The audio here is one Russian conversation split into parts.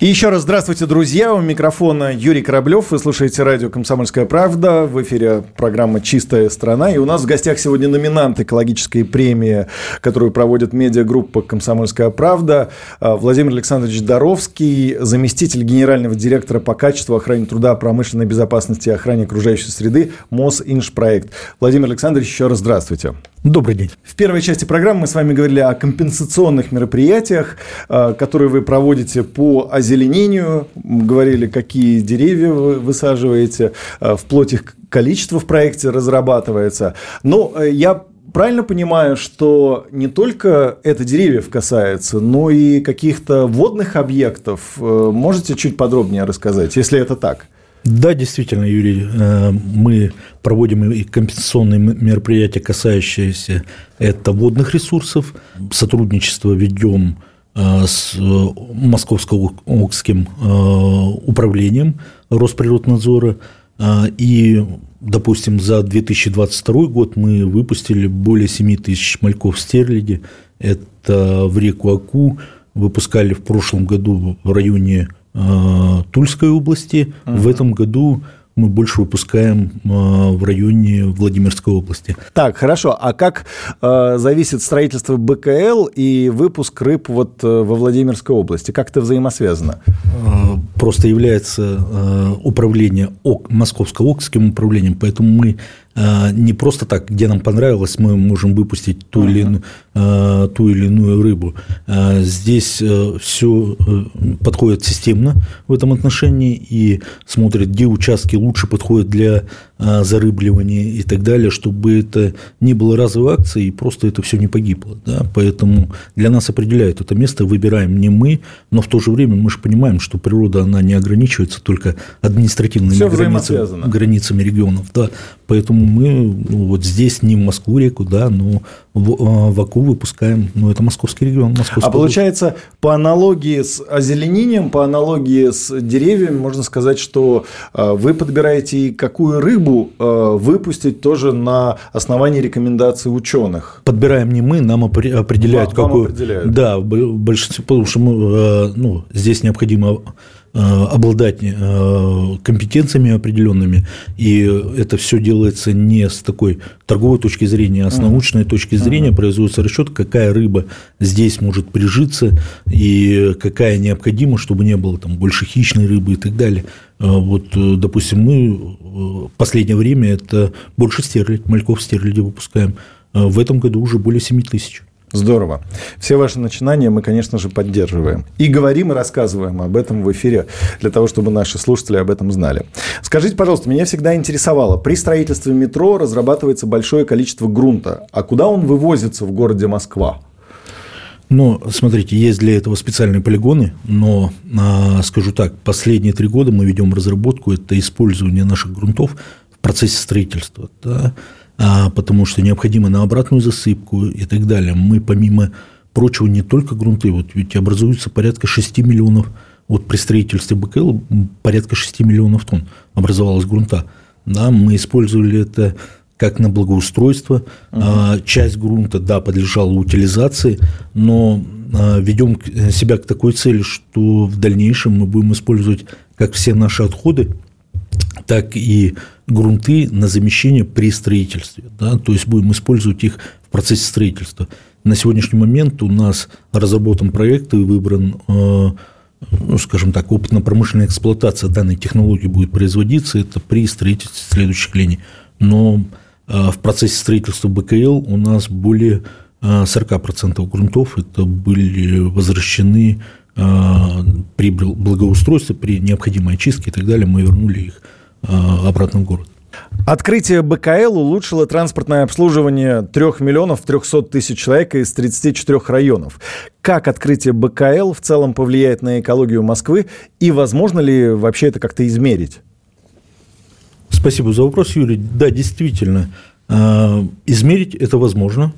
И еще раз здравствуйте, друзья. У микрофона Юрий Кораблев. Вы слушаете радио «Комсомольская правда». В эфире программа «Чистая страна». И у нас в гостях сегодня номинант экологической премии, которую проводит медиагруппа «Комсомольская правда». А, Владимир Александрович Доровский, заместитель генерального директора по качеству, охране труда, промышленной безопасности и охране окружающей среды Мосинжпроект. Владимир Александрович, еще раз здравствуйте. Добрый день. В первой части программы мы с вами говорили о компенсационных мероприятиях, а, которые вы проводите по озеленению, говорили, какие деревья вы высаживаете, а, вплоть их количество в проекте разрабатывается. Но э, я правильно понимаю, что не только это деревьев касается, но и каких-то водных объектов? Э, можете чуть подробнее рассказать, если это так? Да, действительно, Юрий, э, мы проводим и компенсационные мероприятия, касающиеся это водных ресурсов. Сотрудничество ведем э, с Московско-Окским э, управлением Росприроднадзора. И, допустим, за 2022 год мы выпустили более 7 тысяч мальков стерляди. Это в реку Аку выпускали в прошлом году в районе Тульской области. Угу. В этом году мы больше выпускаем э, в районе Владимирской области. Так, хорошо. А как э, зависит строительство БКЛ и выпуск рыб вот э, во Владимирской области? Как это взаимосвязано? Просто является э, управление ОК, Московско-Окским управлением, поэтому мы Э, не просто так, где нам понравилось, мы можем выпустить ту, или, иную, э, ту или иную рыбу. Э, здесь все подходит системно в этом отношении и смотрят, где участки лучше подходят для зарыбливания и так далее, чтобы это не было разовой акции и просто это все не погибло. Да? Поэтому для нас определяют это место, выбираем не мы, но в то же время мы же понимаем, что природа она не ограничивается только административными границами, границами регионов. Да? Поэтому мы ну, вот здесь не в Москву-реку, да, но в, а, в Аку выпускаем, ну, это московский регион. Московский а получается, по аналогии с озеленением, по аналогии с деревьями, можно сказать, что а, вы подбираете какую рыбу а, выпустить тоже на основании рекомендаций ученых. Подбираем не мы, нам определяют, вам, какую. Вам определяют. Да, большинство, потому что мы, ну, здесь необходимо обладать э, компетенциями определенными, и это все делается не с такой торговой точки зрения, а с научной точки зрения производится расчет, какая рыба здесь может прижиться и какая необходима, чтобы не было там больше хищной рыбы и так далее. Э, вот, допустим, мы в последнее время это больше стерлядь, мальков стерляди выпускаем. В этом году уже более 7 тысяч. Здорово. Все ваши начинания мы, конечно же, поддерживаем. И говорим и рассказываем об этом в эфире, для того, чтобы наши слушатели об этом знали. Скажите, пожалуйста, меня всегда интересовало, при строительстве метро разрабатывается большое количество грунта. А куда он вывозится в городе Москва? Ну, смотрите, есть для этого специальные полигоны, но, а, скажу так, последние три года мы ведем разработку, это использование наших грунтов в процессе строительства. Да? А, потому что необходимо на обратную засыпку и так далее. Мы, помимо прочего, не только грунты, вот ведь образуется порядка 6 миллионов, вот при строительстве БКЛ порядка 6 миллионов тонн образовалось грунта. Да, мы использовали это как на благоустройство. Uh-huh. Часть грунта, да, подлежала утилизации, но а, ведем себя к такой цели, что в дальнейшем мы будем использовать как все наши отходы, так и грунты на замещение при строительстве. Да, то есть будем использовать их в процессе строительства. На сегодняшний момент у нас разработан проект и выбран, э, ну, скажем так, опытно-промышленная эксплуатация данной технологии будет производиться. Это при строительстве следующих линий. Но э, в процессе строительства БКЛ у нас более 40% э, грунтов это были возвращены при благоустройстве, при необходимой очистке и так далее, мы вернули их обратно в город. Открытие БКЛ улучшило транспортное обслуживание 3 миллионов 300 тысяч человек из 34 районов. Как открытие БКЛ в целом повлияет на экологию Москвы и возможно ли вообще это как-то измерить? Спасибо за вопрос, Юрий. Да, действительно, э, измерить это возможно.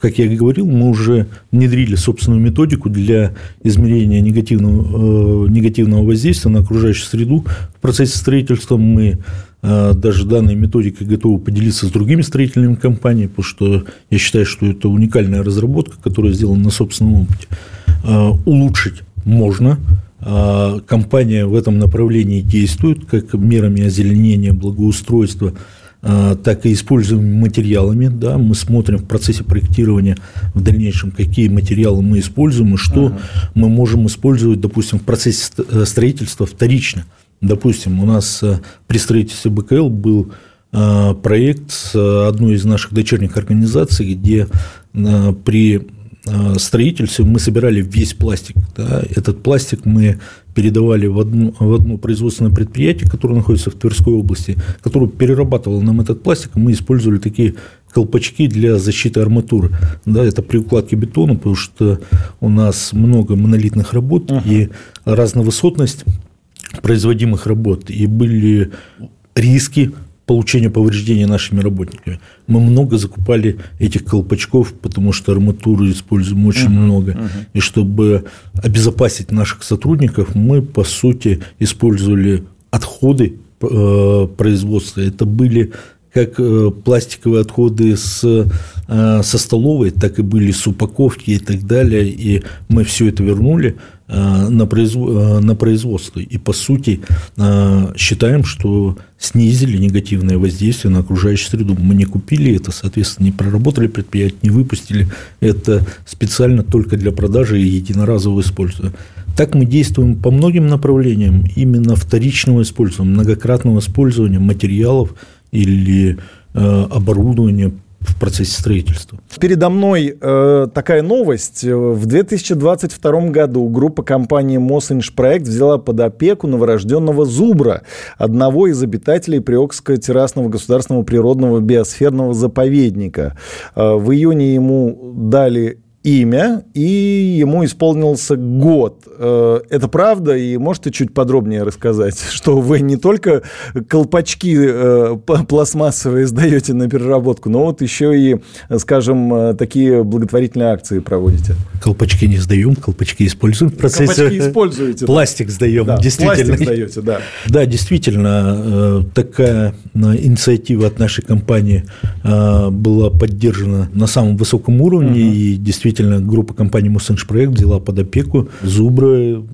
Как я и говорил, мы уже внедрили собственную методику для измерения негативного, э, негативного воздействия на окружающую среду. В процессе строительства мы даже данной методикой готовы поделиться с другими строительными компаниями, потому что я считаю, что это уникальная разработка, которая сделана на собственном опыте. Улучшить можно, компания в этом направлении действует, как мерами озеленения, благоустройства – а, так и используемыми материалами. Да, мы смотрим в процессе проектирования в дальнейшем, какие материалы мы используем и что uh мы можем использовать, допустим, в процессе э, строительства вторично. Допустим, у нас э, при строительстве БКЛ был э, проект с одной из наших дочерних организаций, где при строительстве мы собирали весь пластик. Да. Этот пластик мы передавали в одно, в одно производственное предприятие, которое находится в Тверской области, которое перерабатывало нам этот пластик, и мы использовали такие колпачки для защиты арматуры. Да, это при укладке бетона, потому что у нас много монолитных работ uh-huh. и разновысотность производимых работ, и были риски получения повреждения нашими работниками. Мы много закупали этих колпачков, потому что арматуры используем очень uh-huh, много. Uh-huh. И чтобы обезопасить наших сотрудников, мы, по сути, использовали отходы э, производства. Это были как э, пластиковые отходы с, э, со столовой, так и были с упаковки и так далее. И мы все это вернули Э, на, производство. И, по сути, считаем, что снизили негативное воздействие на окружающую среду. Мы не купили это, соответственно, не проработали предприятие, не выпустили это специально только для продажи и единоразового использования. Так мы действуем по многим направлениям именно вторичного использования, многократного использования материалов или оборудования в процессе строительства. Передо мной э, такая новость. В 2022 году группа компании Мосинжпроект взяла под опеку новорожденного зубра, одного из обитателей Приокского террасного государственного природного биосферного заповедника. Э, в июне ему дали имя, и ему исполнился год. Э, это правда? И можете чуть подробнее рассказать, что вы не только колпачки э, пластмассовые сдаете на переработку, но вот еще и, скажем, э, такие благотворительные акции проводите? Колпачки не сдаем, колпачки используем в процессе. Колпачки используете. Пластик сдаем, да, действительно. Пластик сдаете, да. Да, действительно, такая инициатива от нашей компании была поддержана на самом высоком уровне, угу. и действительно действительно группа компании Мусеншпроект взяла под опеку зубры.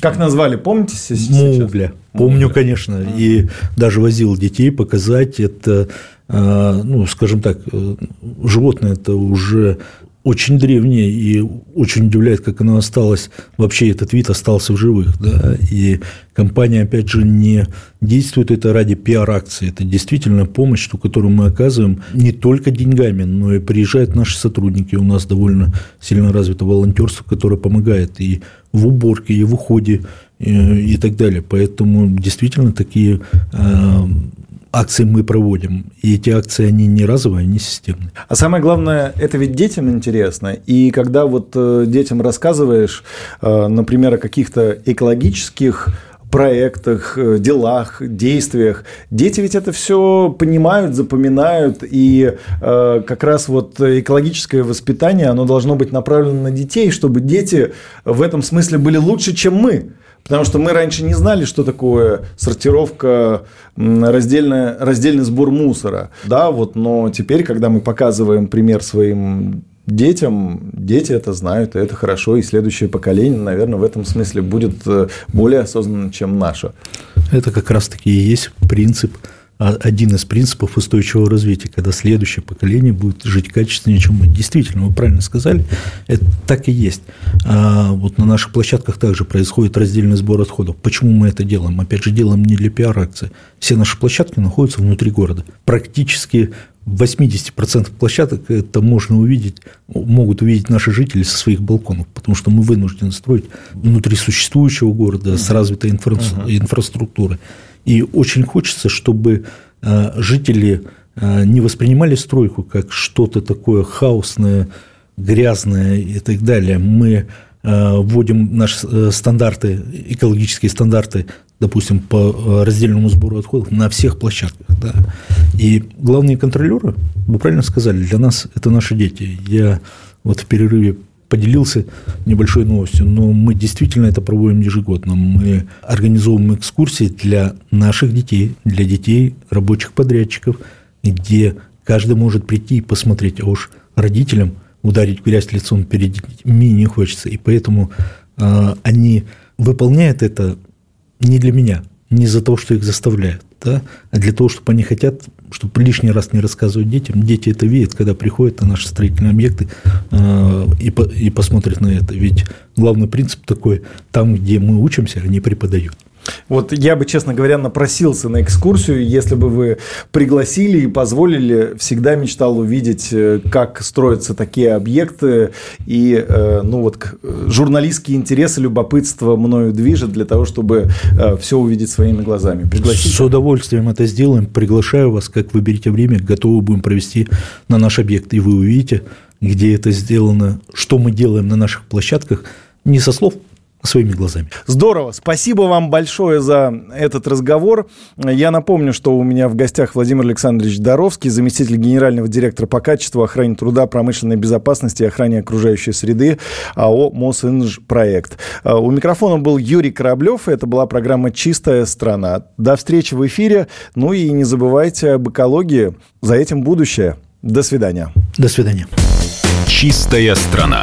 Как назвали, помните сейчас? Мугля. Помню, конечно. А. И даже возил детей показать. Это, а, ну, скажем так, э, животное это уже очень древнее и очень удивляет, как оно осталось, вообще этот вид остался в живых. Да? И компания, опять же, не действует это ради пиар-акции. Это действительно помощь, ту, которую мы оказываем не только деньгами, но и приезжают наши сотрудники. У нас довольно сильно развито волонтерство, которое помогает и в уборке, и в уходе, и, и так далее. Поэтому действительно такие а, акции мы проводим. И эти акции, они не разовые, они системные. А самое главное, это ведь детям интересно. И когда вот э, детям рассказываешь, э, например, о каких-то экологических проектах, э, делах, действиях. Дети ведь это все понимают, запоминают, и э, как раз вот экологическое воспитание, оно должно быть направлено на детей, чтобы дети в этом смысле были лучше, чем мы. Потому что мы раньше не знали, что такое сортировка, раздельная, раздельный сбор мусора. Да, вот, но теперь, когда мы показываем пример своим детям, дети это знают, и это хорошо, и следующее поколение, наверное, в этом смысле будет э, более осознанно, чем наше. Это как раз-таки и есть принцип один из принципов устойчивого развития, когда следующее поколение будет жить качественнее, чем мы. Действительно, вы правильно сказали, это так и есть. А вот на наших площадках также происходит раздельный сбор отходов. Почему мы это делаем? Опять же, делаем не для пиар-акции. Все наши площадки находятся внутри города. Практически в 80% площадок это можно увидеть, могут увидеть наши жители со своих балконов, потому что мы вынуждены строить внутри существующего города с развитой инфра... инфраструктурой. И очень хочется, чтобы э, жители э, не воспринимали стройку как что-то такое хаосное, грязное и так далее. Мы э, вводим наши стандарты, экологические стандарты, допустим, по раздельному сбору отходов на всех площадках. Да. И главные контролеры, вы правильно сказали, для нас это наши дети. Я вот в перерыве поделился небольшой новостью, но мы действительно это проводим ежегодно. Мы организовываем экскурсии для наших детей, для детей рабочих подрядчиков, где каждый может прийти и посмотреть, а уж родителям ударить грязь лицом перед детьми не хочется. И поэтому э, они выполняют это не для меня, не из-за того, что их заставляют, да, а для того, чтобы они хотят, чтобы лишний раз не рассказывать детям. Дети это видят, когда приходят на наши строительные объекты э, и, по, и посмотрят на это. Ведь главный принцип такой, там, где мы учимся, они преподают. Вот я бы, честно говоря, напросился на экскурсию, если бы вы пригласили и позволили, всегда мечтал увидеть, э, как строятся такие объекты, и э, ну вот журналистские интересы, любопытство мною движет для того, чтобы э, все увидеть своими глазами. Пригласите? С удовольствием это сделаем, приглашаю вас, как выберите время, готовы будем провести на наш объект, и вы увидите, где это сделано, что мы делаем на наших площадках, не со слов, своими глазами. Здорово. Спасибо вам большое за этот разговор. Я напомню, что у меня в гостях Владимир Александрович Доровский, заместитель генерального директора по качеству, охране труда, промышленной безопасности и охране окружающей среды АО «Мосинж проект». А, у микрофона был Юрий Кораблев. Это была программа «Чистая страна». До встречи в эфире. Ну и не забывайте об экологии. За этим будущее. До свидания. До свидания. «Чистая страна».